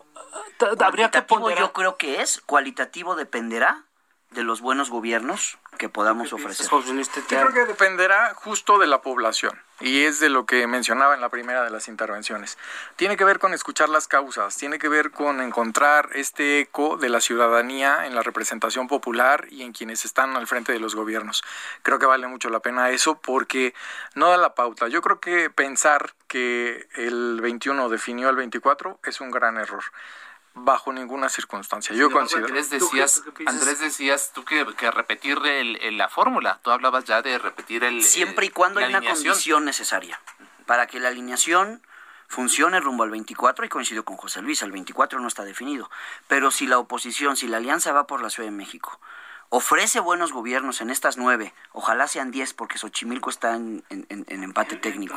habría que ponderar. Yo creo que es, cualitativo dependerá de los buenos gobiernos que podamos ofrecer. Yo creo que dependerá justo de la población y es de lo que mencionaba en la primera de las intervenciones. Tiene que ver con escuchar las causas, tiene que ver con encontrar este eco de la ciudadanía en la representación popular y en quienes están al frente de los gobiernos. Creo que vale mucho la pena eso porque no da la pauta. Yo creo que pensar que el 21 definió el 24 es un gran error bajo ninguna circunstancia. Yo considero. Andrés decías, Andrés decías tú que, repetir la fórmula. Tú hablabas ya de repetir el. Siempre y cuando hay una condición necesaria para que la alineación funcione rumbo al 24 y coincido con José Luis, el 24 no está definido. Pero si la oposición, si la alianza va por la Ciudad de México, ofrece buenos gobiernos en estas nueve, ojalá sean diez porque Xochimilco está en, en empate técnico.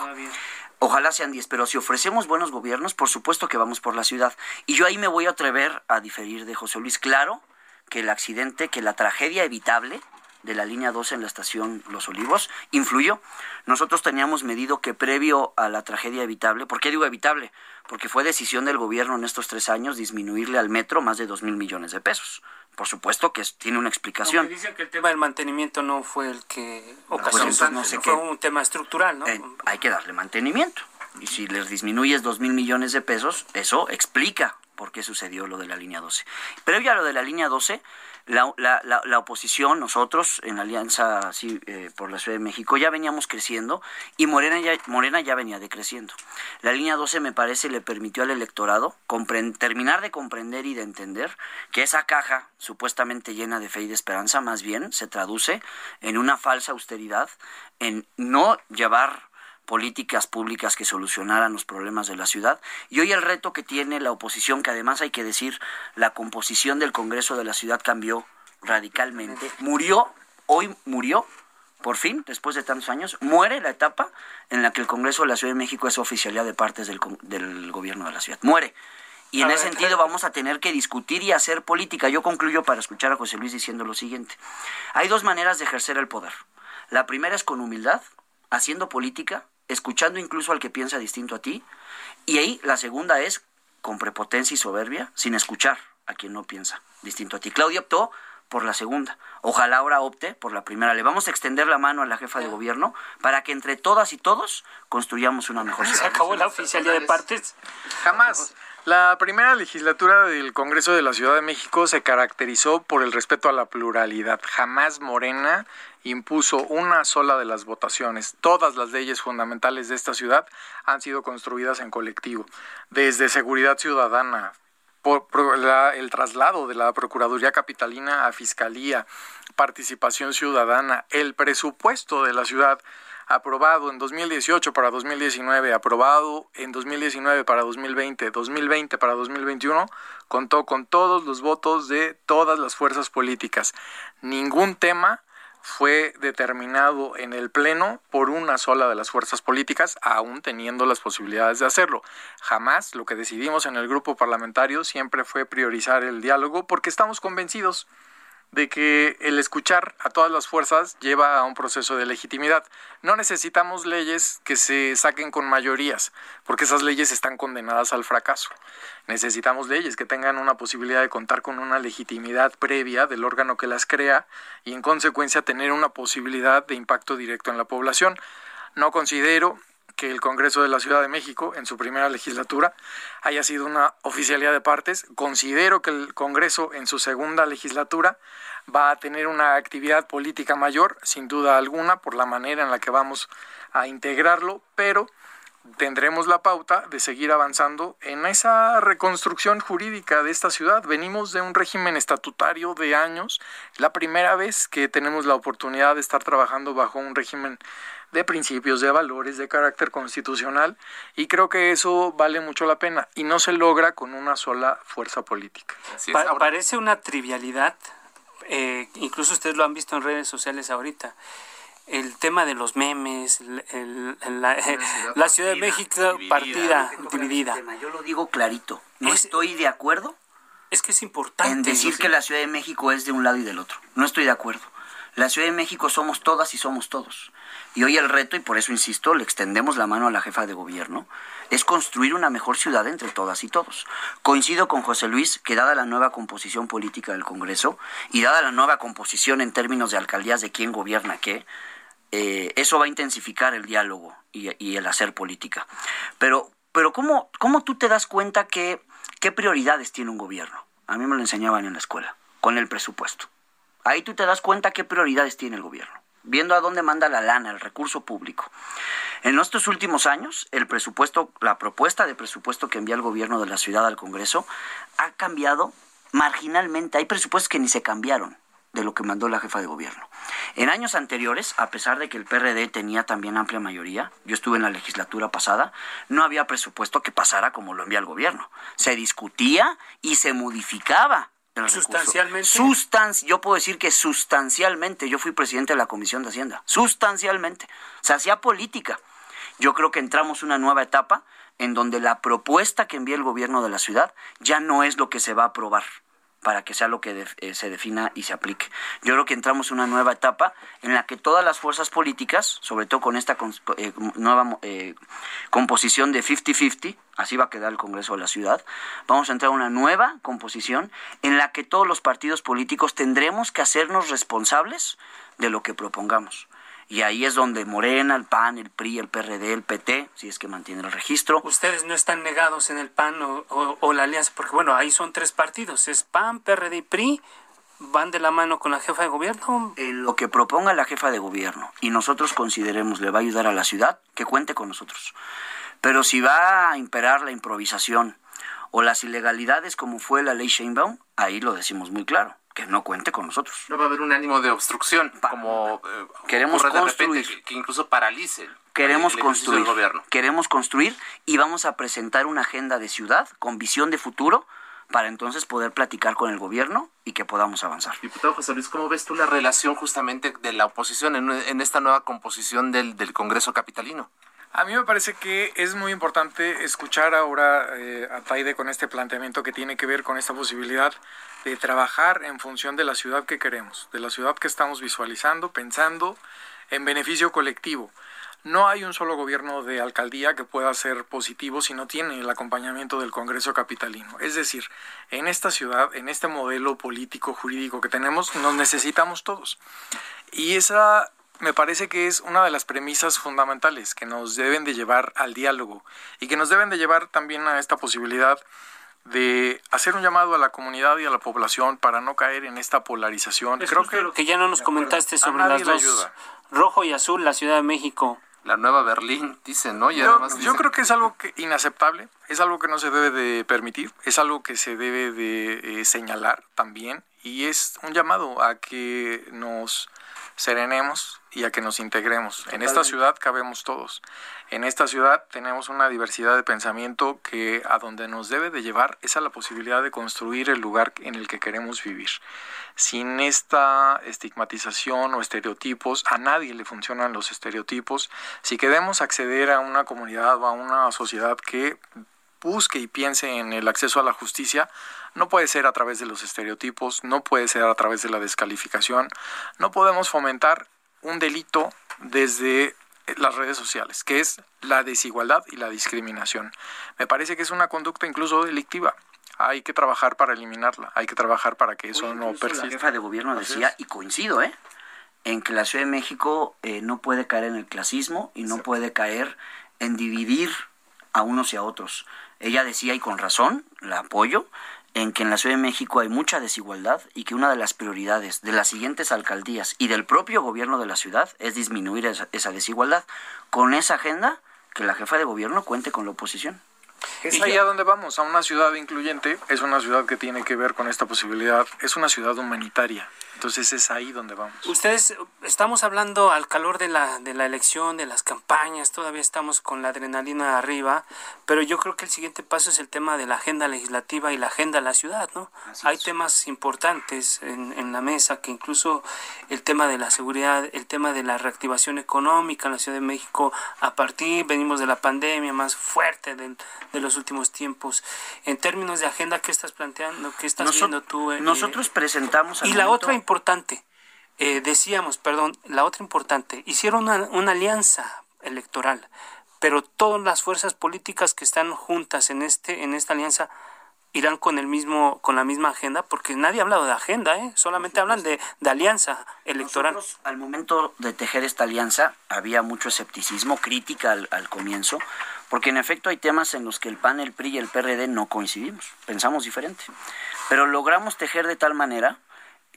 Ojalá sean 10, pero si ofrecemos buenos gobiernos, por supuesto que vamos por la ciudad. Y yo ahí me voy a atrever a diferir de José Luis. Claro que el accidente, que la tragedia evitable de la línea 12 en la estación Los Olivos influyó. Nosotros teníamos medido que previo a la tragedia evitable, ¿por qué digo evitable? Porque fue decisión del gobierno en estos tres años disminuirle al metro más de dos mil millones de pesos por supuesto que tiene una explicación. dicen que el tema del mantenimiento no fue el que ocasionó, no sé fue un tema estructural, ¿no? Eh, hay que darle mantenimiento. Y si les disminuyes dos mil millones de pesos, eso explica por qué sucedió lo de la línea 12. Previo a lo de la línea 12, la, la, la, oposición, nosotros en Alianza eh, por la Ciudad de México, ya veníamos creciendo y Morena ya, Morena ya venía decreciendo. La línea 12 me parece le permitió al electorado terminar de comprender y de entender que esa caja supuestamente llena de fe y de esperanza más bien se traduce en una falsa austeridad, en no llevar políticas públicas que solucionaran los problemas de la ciudad. Y hoy el reto que tiene la oposición, que además hay que decir, la composición del Congreso de la ciudad cambió radicalmente, murió, hoy murió, por fin, después de tantos años, muere la etapa en la que el Congreso de la Ciudad de México es oficialidad de partes del, del gobierno de la ciudad. Muere. Y en ese sentido vamos a tener que discutir y hacer política. Yo concluyo para escuchar a José Luis diciendo lo siguiente. Hay dos maneras de ejercer el poder. La primera es con humildad, haciendo política escuchando incluso al que piensa distinto a ti. Y ahí la segunda es con prepotencia y soberbia, sin escuchar a quien no piensa distinto a ti. Claudia optó por la segunda. Ojalá ahora opte por la primera. Le vamos a extender la mano a la jefa de gobierno para que entre todas y todos construyamos una mejor ciudad. ¿Se acabó la oficialidad de partes? Jamás. La primera legislatura del Congreso de la Ciudad de México se caracterizó por el respeto a la pluralidad. Jamás Morena impuso una sola de las votaciones. Todas las leyes fundamentales de esta ciudad han sido construidas en colectivo, desde seguridad ciudadana, por, el traslado de la Procuraduría Capitalina a Fiscalía, participación ciudadana, el presupuesto de la ciudad aprobado en 2018 para 2019, aprobado en 2019 para 2020, 2020 para 2021, contó con todos los votos de todas las fuerzas políticas. Ningún tema fue determinado en el Pleno por una sola de las fuerzas políticas, aún teniendo las posibilidades de hacerlo. Jamás lo que decidimos en el grupo parlamentario siempre fue priorizar el diálogo porque estamos convencidos de que el escuchar a todas las fuerzas lleva a un proceso de legitimidad. No necesitamos leyes que se saquen con mayorías, porque esas leyes están condenadas al fracaso. Necesitamos leyes que tengan una posibilidad de contar con una legitimidad previa del órgano que las crea y en consecuencia tener una posibilidad de impacto directo en la población. No considero que el Congreso de la Ciudad de México, en su primera legislatura, haya sido una oficialidad de partes. Considero que el Congreso, en su segunda legislatura, va a tener una actividad política mayor, sin duda alguna, por la manera en la que vamos a integrarlo, pero tendremos la pauta de seguir avanzando en esa reconstrucción jurídica de esta ciudad. Venimos de un régimen estatutario de años, la primera vez que tenemos la oportunidad de estar trabajando bajo un régimen de principios, de valores, de carácter constitucional, y creo que eso vale mucho la pena y no se logra con una sola fuerza política. parece una trivialidad, eh, incluso ustedes lo han visto en redes sociales ahorita el tema de los memes, la, Ciudad de México partida, dividida. Yo lo digo clarito, no estoy de acuerdo. Es que es importante. En decir que la Ciudad de México es de un lado y del otro. No estoy de acuerdo. La Ciudad de México somos todas y somos todos. Y hoy el reto, y por eso insisto, le extendemos la mano a la jefa de gobierno, es construir una mejor ciudad entre todas y todos. Coincido con José Luis que dada la nueva composición política del Congreso y dada la nueva composición en términos de alcaldías de quién gobierna qué, eh, eso va a intensificar el diálogo y, el hacer política. Pero, pero ¿cómo, ¿cómo tú te das cuenta que qué prioridades tiene un gobierno? A mí me lo enseñaban en la escuela, con el presupuesto. Ahí tú te das cuenta qué prioridades tiene el gobierno, viendo a dónde manda la lana, el recurso público. En estos últimos años, el presupuesto, la propuesta de presupuesto que envía el gobierno de la ciudad al Congreso ha cambiado marginalmente. Hay presupuestos que ni se cambiaron de lo que mandó la jefa de gobierno. En años anteriores, a pesar de que el PRD tenía también amplia mayoría, yo estuve en la legislatura pasada, no había presupuesto que pasara como lo envía el gobierno. Se discutía y se modificaba. Sustancialmente. yo puedo decir que sustancialmente, yo fui presidente de la Comisión de Hacienda, sustancialmente. Se hacía política. Yo creo que entramos una nueva etapa en donde la propuesta que envía el gobierno de la ciudad ya no es lo que se va a aprobar para que sea lo que eh, se defina y se aplique. Yo creo que entramos en una nueva etapa en la que todas las fuerzas políticas, sobre todo con esta eh, nueva eh, composición de 50-50, así va a quedar el Congreso de la Ciudad, vamos a entrar a una nueva composición en la que todos los partidos políticos tendremos que hacernos responsables de lo que propongamos. Y ahí es donde Morena, el PAN, el PRI, el PRD, el PT, si es que mantienen el registro. Ustedes no están negados en el PAN o, la alianza, porque bueno, ahí son tres partidos, es PAN, PRD y PRI, van de la mano con la jefa de gobierno. Eh, lo que proponga la jefa de gobierno y nosotros consideremos le va a ayudar a la ciudad, que cuente con nosotros. Pero si va a imperar la improvisación o las ilegalidades como fue la ley Sheinbaum, ahí lo decimos muy claro que no cuente con nosotros. No va a haber un ánimo de obstrucción, como eh, queremos construir, que, incluso paralice. Queremos construir, gobierno. queremos construir y vamos a presentar una agenda de ciudad con visión de futuro para entonces poder platicar con el gobierno y que podamos avanzar. Diputado José Luis, ¿cómo ves tú la relación justamente de la oposición en, esta nueva composición del, del Congreso Capitalino? A mí me parece que es muy importante escuchar ahora eh, a Taide con este planteamiento que tiene que ver con esta posibilidad de trabajar en función de la ciudad que queremos, de la ciudad que estamos visualizando, pensando en beneficio colectivo. No hay un solo gobierno de alcaldía que pueda ser positivo si no tiene el acompañamiento del Congreso Capitalino. Es decir, en esta ciudad, en este modelo político jurídico que tenemos, nos necesitamos todos. Y esa me parece que es una de las premisas fundamentales que nos deben de llevar al diálogo y que nos deben de llevar también a esta posibilidad de hacer un llamado a la comunidad y a la población para no caer en esta polarización. Creo que, lo que ya no nos comentaste sobre las dos, rojo y azul, la Ciudad de México. La nueva Berlín, dicen, ¿no? yo, creo que es algo que, inaceptable, es algo que no se debe de permitir, es algo que se debe de eh, señalar también y es un llamado a que nos serenemos y a que nos integremos. En esta ciudad cabemos todos. En esta ciudad tenemos una diversidad de pensamiento que a donde nos debe de llevar es a la posibilidad de construir el lugar en el que queremos vivir. Sin esta estigmatización o estereotipos, a nadie le funcionan los estereotipos. Si queremos acceder a una comunidad o a una sociedad que busque y piense en el acceso a la justicia, no puede ser a través de los estereotipos, no puede ser a través de la descalificación, no podemos fomentar un delito desde las redes sociales, que es la desigualdad y la discriminación. Me parece que es una conducta incluso delictiva. Hay que trabajar para eliminarla, hay que trabajar para que eso no persista. La jefa de gobierno decía, y coincido, ¿eh? en que la Ciudad de México eh, no puede caer en el clasismo y no puede caer en dividir a unos y a otros. Ella decía, y con razón, la apoyo, en que en la Ciudad de México hay mucha desigualdad y que una de las prioridades de las siguientes alcaldías y del propio gobierno de la ciudad es disminuir esa, esa desigualdad. Con esa agenda, que la jefa de gobierno cuente con la oposición. Es ahí a donde vamos, a una ciudad incluyente, es una ciudad que tiene que ver con esta posibilidad, es una ciudad humanitaria. Entonces es ahí donde vamos. Ustedes, estamos hablando al calor de la, de la elección, de las campañas, todavía estamos con la adrenalina arriba, pero yo creo que el siguiente paso es el tema de la agenda legislativa y la agenda de la ciudad, ¿no? Hay temas importantes en, en, la mesa, que incluso el tema de la seguridad, el tema de la reactivación económica en la Ciudad de México, a partir, venimos de la pandemia más fuerte de, de los últimos tiempos. En términos de agenda, ¿qué estás planteando? ¿Qué estás viendo tú? nosotros presentamos... y la otra importante, eh, decíamos, perdón, la otra importante, hicieron una, una alianza electoral, pero todas las fuerzas políticas que están juntas en este en esta alianza irán con el mismo con la misma agenda porque nadie ha hablado de agenda ¿eh? solamente hablan de, de alianza electoral. Nosotros, al momento de tejer esta alianza había mucho escepticismo crítica al, al, comienzo porque en efecto hay temas en los que el PAN el PRI y el PRD no coincidimos pensamos diferente. Pero logramos tejer de tal manera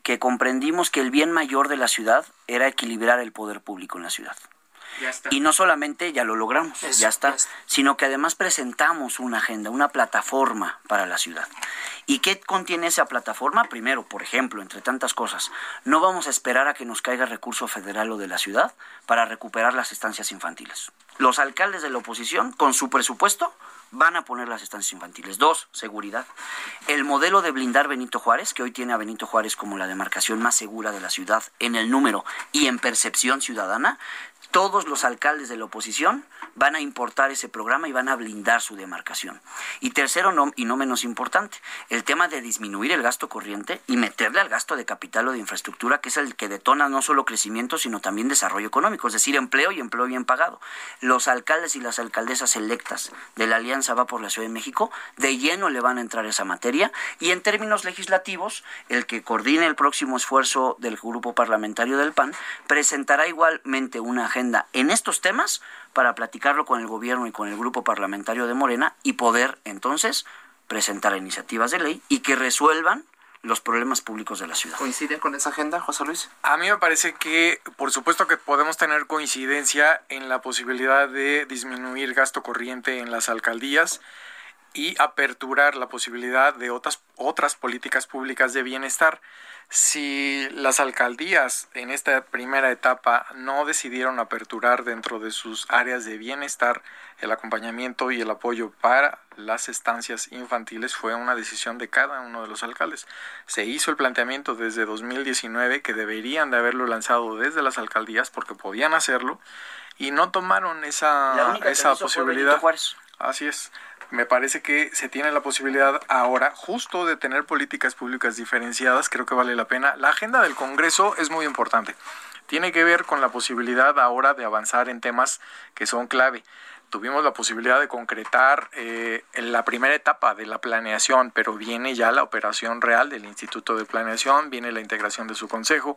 que comprendimos que el bien mayor de la ciudad era equilibrar el poder público en la ciudad y no solamente ya lo logramos, Eso, ya, está, ya, está, sino que además presentamos una agenda, una plataforma para la ciudad. ¿Y qué contiene esa plataforma? Primero, por ejemplo, entre tantas cosas, no vamos a esperar a que nos caiga recurso federal o de la ciudad para recuperar las estancias infantiles. Los alcaldes de la oposición, con su presupuesto, van a poner las estancias infantiles. Dos, seguridad. El modelo de blindar Benito Juárez, que hoy tiene a Benito Juárez como la demarcación más segura de la ciudad en el número y en percepción ciudadana, todos los alcaldes de la oposición van a importar ese programa y van a blindar su demarcación. Y tercero, y no menos importante, el tema de disminuir el gasto corriente y meterle al gasto de capital o de infraestructura, que es el que detona no solo crecimiento, sino también desarrollo económico, es decir, empleo y empleo bien pagado. Los alcaldes y las alcaldesas electas de la Alianza Va por la Ciudad de México de lleno le van a entrar esa materia y en términos legislativos, el que coordine el próximo esfuerzo del grupo parlamentario del PAN presentará igualmente una agenda en estos temas para platicarlo con el gobierno y con el grupo parlamentario de Morena y poder entonces presentar iniciativas de ley y que resuelvan los problemas públicos de la ciudad. ¿Coinciden con esa agenda, José Luis? A mí me parece que, por supuesto que podemos tener coincidencia en la posibilidad de disminuir gasto corriente en las alcaldías y aperturar la posibilidad de otras, otras políticas públicas de bienestar. Si las alcaldías en esta primera etapa no decidieron aperturar dentro de sus áreas de bienestar el acompañamiento y el apoyo para las estancias infantiles fue una decisión de cada uno de los alcaldes. Se hizo el planteamiento desde 2019 que deberían de haberlo lanzado desde las alcaldías porque podían hacerlo y no tomaron esa, esa posibilidad. Así es me parece que se tiene la posibilidad ahora justo de tener políticas públicas diferenciadas, creo que vale la pena. La agenda del Congreso es muy importante. Tiene que ver con la posibilidad ahora de avanzar en temas que son clave tuvimos la posibilidad de concretar eh, en la primera etapa de la planeación, pero viene ya la operación real del Instituto de Planeación, viene la integración de su consejo,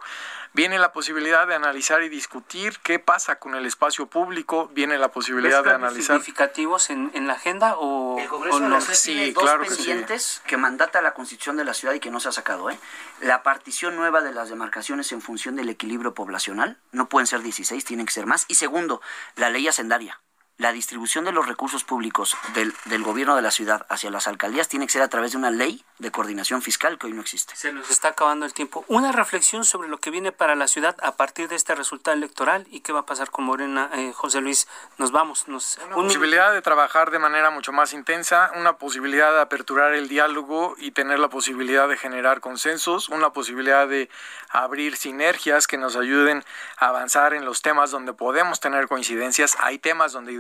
viene la posibilidad de analizar y discutir qué pasa con el espacio público, viene la posibilidad de analizar. significativos en, en la agenda o, el Congreso o no? no? sí, tiene dos claro pendientes que, sí. que mandata la Constitución de la ciudad y que no se ha sacado, ¿eh? La partición nueva de las demarcaciones en función del equilibrio poblacional, no pueden ser 16, tienen que ser más. Y segundo, la ley hacendaria la distribución de los recursos públicos del, del, gobierno de la ciudad hacia las alcaldías tiene que ser a través de una ley de coordinación fiscal que hoy no existe. Se nos está acabando el tiempo. Una reflexión sobre lo que viene para la ciudad a partir de este resultado electoral y qué va a pasar con Morena. Eh, José Luis, nos vamos. Nos, una un posibilidad de trabajar de manera mucho más intensa, una posibilidad de aperturar el diálogo y tener la posibilidad de generar consensos, una posibilidad de abrir sinergias que nos ayuden a avanzar en los temas donde podemos tener coincidencias. Hay temas donde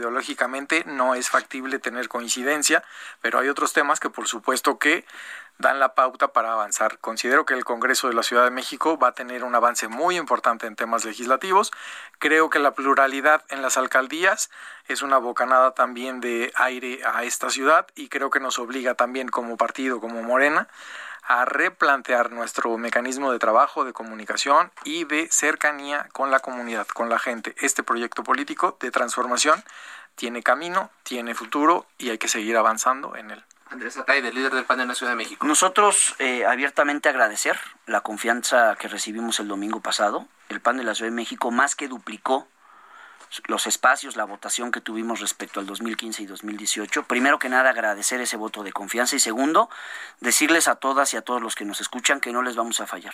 no es factible tener coincidencia, pero hay otros temas que por supuesto que dan la pauta para avanzar. Considero que el Congreso de la Ciudad de México va a tener un avance muy importante en temas legislativos. Creo que la pluralidad en las alcaldías es una bocanada también de aire a esta ciudad y creo que nos obliga también como partido, como Morena, a replantear nuestro mecanismo de trabajo, de comunicación y de cercanía con la comunidad, con la gente. Este proyecto político de transformación tiene camino, tiene futuro y hay que seguir avanzando en él. Andrés Ataide, líder del PAN en la Ciudad de México. Nosotros eh, abiertamente agradecer la confianza que recibimos el domingo pasado. El PAN de la Ciudad de México más que duplicó los espacios, la votación que tuvimos respecto al 2015 y 2018. Primero que nada, agradecer ese voto de confianza y segundo, decirles a todas y a todos los que nos escuchan que no les vamos a fallar,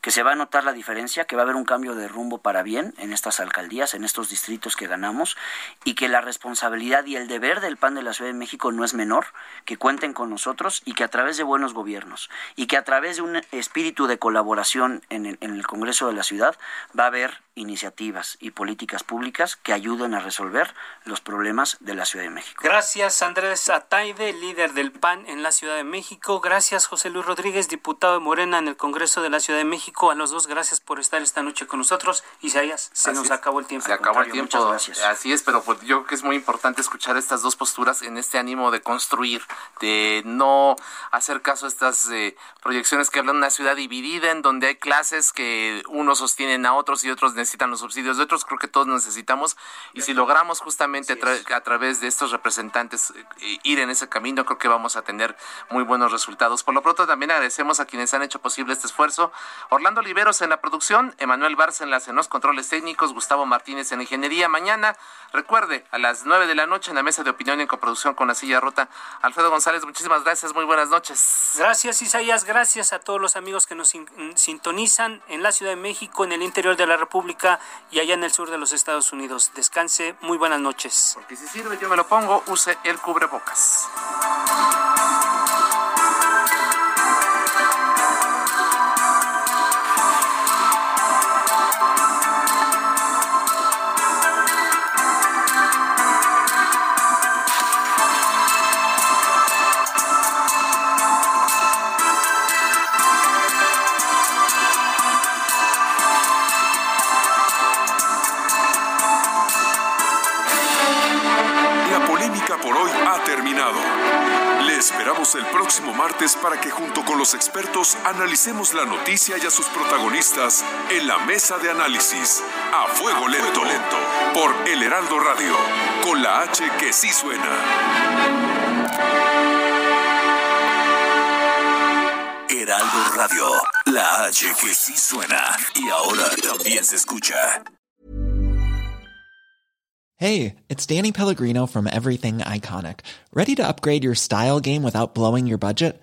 que se va a notar la diferencia, que va a haber un cambio de rumbo para bien en estas alcaldías, en estos distritos que ganamos y que la responsabilidad y el deber del PAN de la Ciudad de México no es menor, que cuenten con nosotros y que a través de buenos gobiernos y que a través de un espíritu de colaboración en el, en el Congreso de la ciudad va a haber iniciativas y políticas públicas que ayuden a resolver los problemas de la Ciudad de México. Gracias Andrés Ataide, líder del PAN en la Ciudad de México. Gracias José Luis Rodríguez, diputado de Morena en el Congreso de la Ciudad de México. A los dos, gracias por estar esta noche con nosotros. Isaías, se nos acabó el tiempo. Se acabó el tiempo. Así es, pero pues yo creo que es muy importante escuchar estas dos posturas en este ánimo de construir, de no hacer caso a estas eh, proyecciones que hablan de una ciudad dividida en donde hay clases que unos sostienen a otros y otros necesitan los subsidios de otros. Creo que todos necesitamos. Y si logramos justamente a través de estos representantes eh, ir en ese camino, creo que vamos a tener muy buenos resultados. Por lo pronto, también agradecemos a quienes han hecho posible este esfuerzo. Orlando Oliveros en la producción, Emanuel Bárcenas en los controles técnicos, Gustavo Martínez en ingeniería. Mañana, recuerde, a las 9 de la noche en la mesa de opinión en coproducción con la silla rota. Alfredo González, muchísimas gracias, muy buenas noches. Gracias, Isaías, gracias a todos los amigos que nos sintonizan en la Ciudad de México, en el interior de la República y allá en el sur de los Estados Unidos. Descanse, muy buenas noches. Porque si sirve, yo me lo pongo, use el cubrebocas. Para que junto con los expertos analicemos la noticia y a sus protagonistas en la mesa de análisis a fuego lento, lento por El Heraldo Radio, con la H que sí suena. Heraldo Radio, la H que sí suena y ahora también se escucha. Hey, it's Danny Pellegrino from Everything Iconic. Ready to upgrade your style game without blowing your budget?